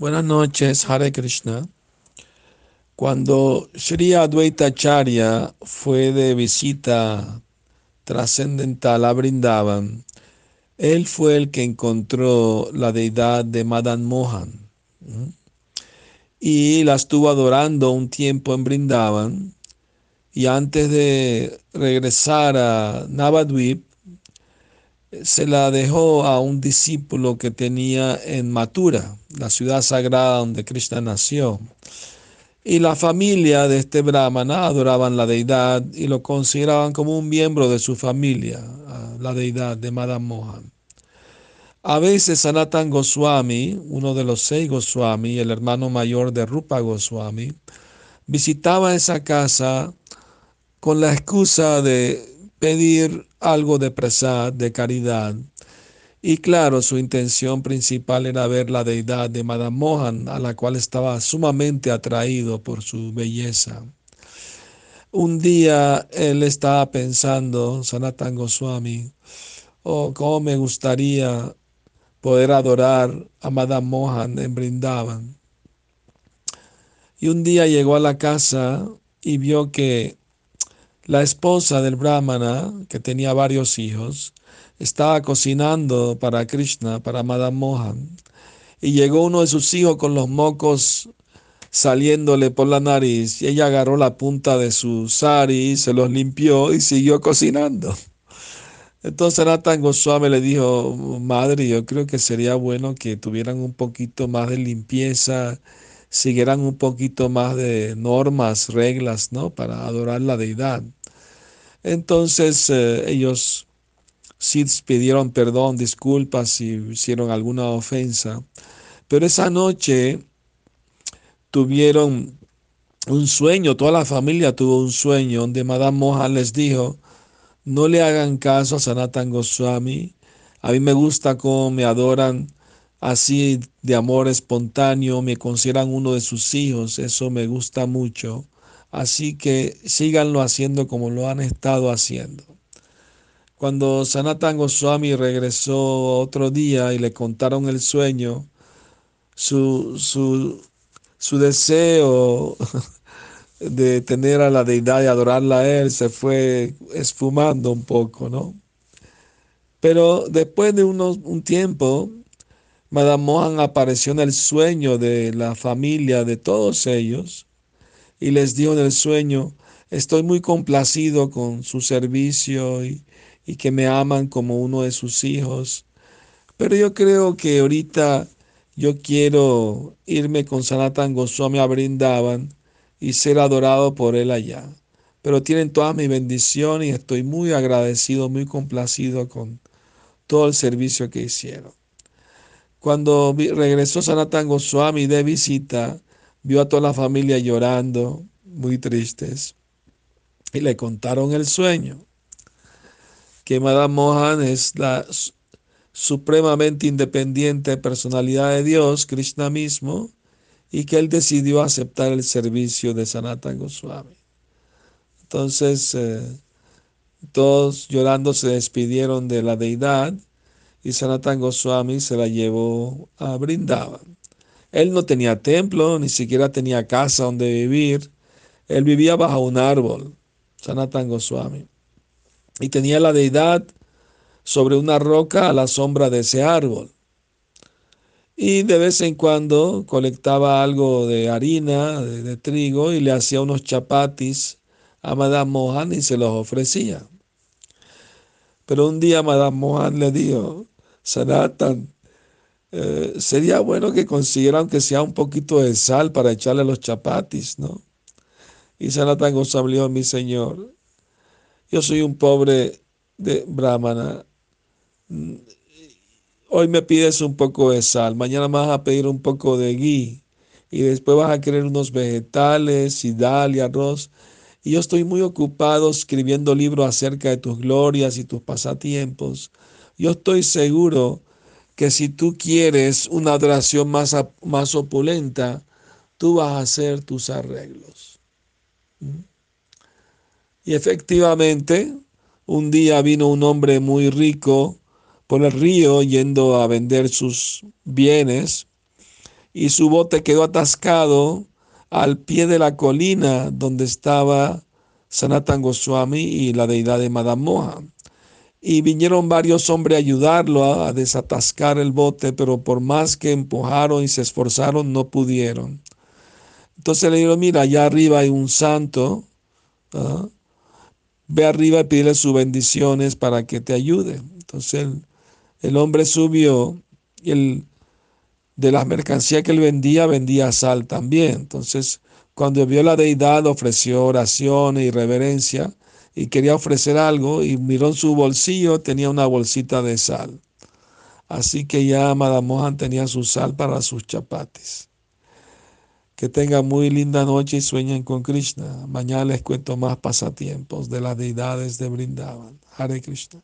Buenas noches, Hare Krishna. Cuando Sri Advaita Acharya fue de visita trascendental a Brindavan, él fue el que encontró la deidad de Madan Mohan y la estuvo adorando un tiempo en Brindavan y antes de regresar a Navadvip se la dejó a un discípulo que tenía en Mathura, la ciudad sagrada donde Krishna nació. Y la familia de este brahmana adoraban la deidad y lo consideraban como un miembro de su familia, la deidad de Madame Mohan. A veces Sanatan Goswami, uno de los seis Goswami, el hermano mayor de Rupa Goswami, visitaba esa casa con la excusa de pedir algo de prasad, de caridad. Y claro, su intención principal era ver la deidad de Madame Mohan, a la cual estaba sumamente atraído por su belleza. Un día él estaba pensando, Sanatan Goswami, oh, cómo me gustaría poder adorar a Madame Mohan en Brindavan. Y un día llegó a la casa y vio que la esposa del brahmana, que tenía varios hijos, estaba cocinando para Krishna, para Madame Mohan, y llegó uno de sus hijos con los mocos saliéndole por la nariz, y ella agarró la punta de su sari, se los limpió y siguió cocinando. Entonces Nathan Goswami le dijo, madre, yo creo que sería bueno que tuvieran un poquito más de limpieza, siguieran un poquito más de normas, reglas, ¿no? Para adorar la deidad. Entonces eh, ellos sí pidieron perdón, disculpas si hicieron alguna ofensa. Pero esa noche tuvieron un sueño, toda la familia tuvo un sueño donde Madame Mohan les dijo, no le hagan caso a Sanatan Goswami. A mí me gusta cómo me adoran así de amor espontáneo, me consideran uno de sus hijos, eso me gusta mucho. Así que síganlo haciendo como lo han estado haciendo. Cuando Sanatan Goswami regresó otro día y le contaron el sueño, su, su, su deseo de tener a la deidad y adorarla a él se fue esfumando un poco, ¿no? Pero después de unos, un tiempo, Madame Mohan apareció en el sueño de la familia de todos ellos y les dijo en el sueño, estoy muy complacido con su servicio y, que me aman como uno de sus hijos. Pero yo creo que ahorita yo quiero irme con Sanatan Goswami a Brindavan y ser adorado por Él allá. Pero tienen toda mi bendición y estoy muy agradecido, muy complacido con todo el servicio que hicieron. Cuando regresó Sanatan Goswami de visita, vio a toda la familia llorando, muy tristes, y le contaron el sueño, que Madame Mohan es la supremamente independiente personalidad de Dios, Krishna mismo, y que él decidió aceptar el servicio de Sanatan Goswami. Entonces, eh, todos llorando se despidieron de la deidad y Sanatan Goswami se la llevó a Brindavan. Él no tenía templo, ni siquiera tenía casa donde vivir. Él vivía bajo un árbol, Sanatan Goswami. Y tenía la deidad sobre una roca a la sombra de ese árbol y de vez en cuando colectaba algo de harina, de, trigo, y le hacía unos chapatis a Madame Mohan y se los ofrecía. Pero un día Madame Mohan le dijo, Sanatan, eh, sería bueno que consiguiera aunque sea un poquito de sal para echarle los chapatis, ¿no? Y Sanatan Goswami dijo, mi señor, yo soy un pobre de brahmana Hoy me pides un poco de sal, mañana me vas a pedir un poco de ghee y después vas a querer unos vegetales y dal y arroz. Y yo estoy muy ocupado escribiendo libros acerca de tus glorias y tus pasatiempos. Yo estoy seguro que si tú quieres una adoración más, más opulenta, tú vas a hacer tus arreglos. ¿Mm? Y efectivamente, un día vino un hombre muy rico por el río yendo a vender sus bienes y su bote quedó atascado al pie de la colina donde estaba Sanatan Goswami y la deidad de Madame Mohan. Y vinieron varios hombres a ayudarlo a, desatascar el bote, pero por más que empujaron y se esforzaron, no pudieron. Entonces le dijeron, mira, allá arriba hay un santo, ¿ah? ve arriba y pídele sus bendiciones para que te ayude. Entonces el, hombre subió y el, de las mercancías que él vendía, vendía sal también. Entonces, cuando vio la deidad, ofreció oraciones y reverencia y quería ofrecer algo y miró en su bolsillo, tenía una bolsita de sal. Así que ya Madame Mohan tenía su sal para sus chapatis. Que tengan muy linda noche y sueñen con Krishna. Mañana les cuento más pasatiempos de las deidades de Brindavan. Hare Krishna.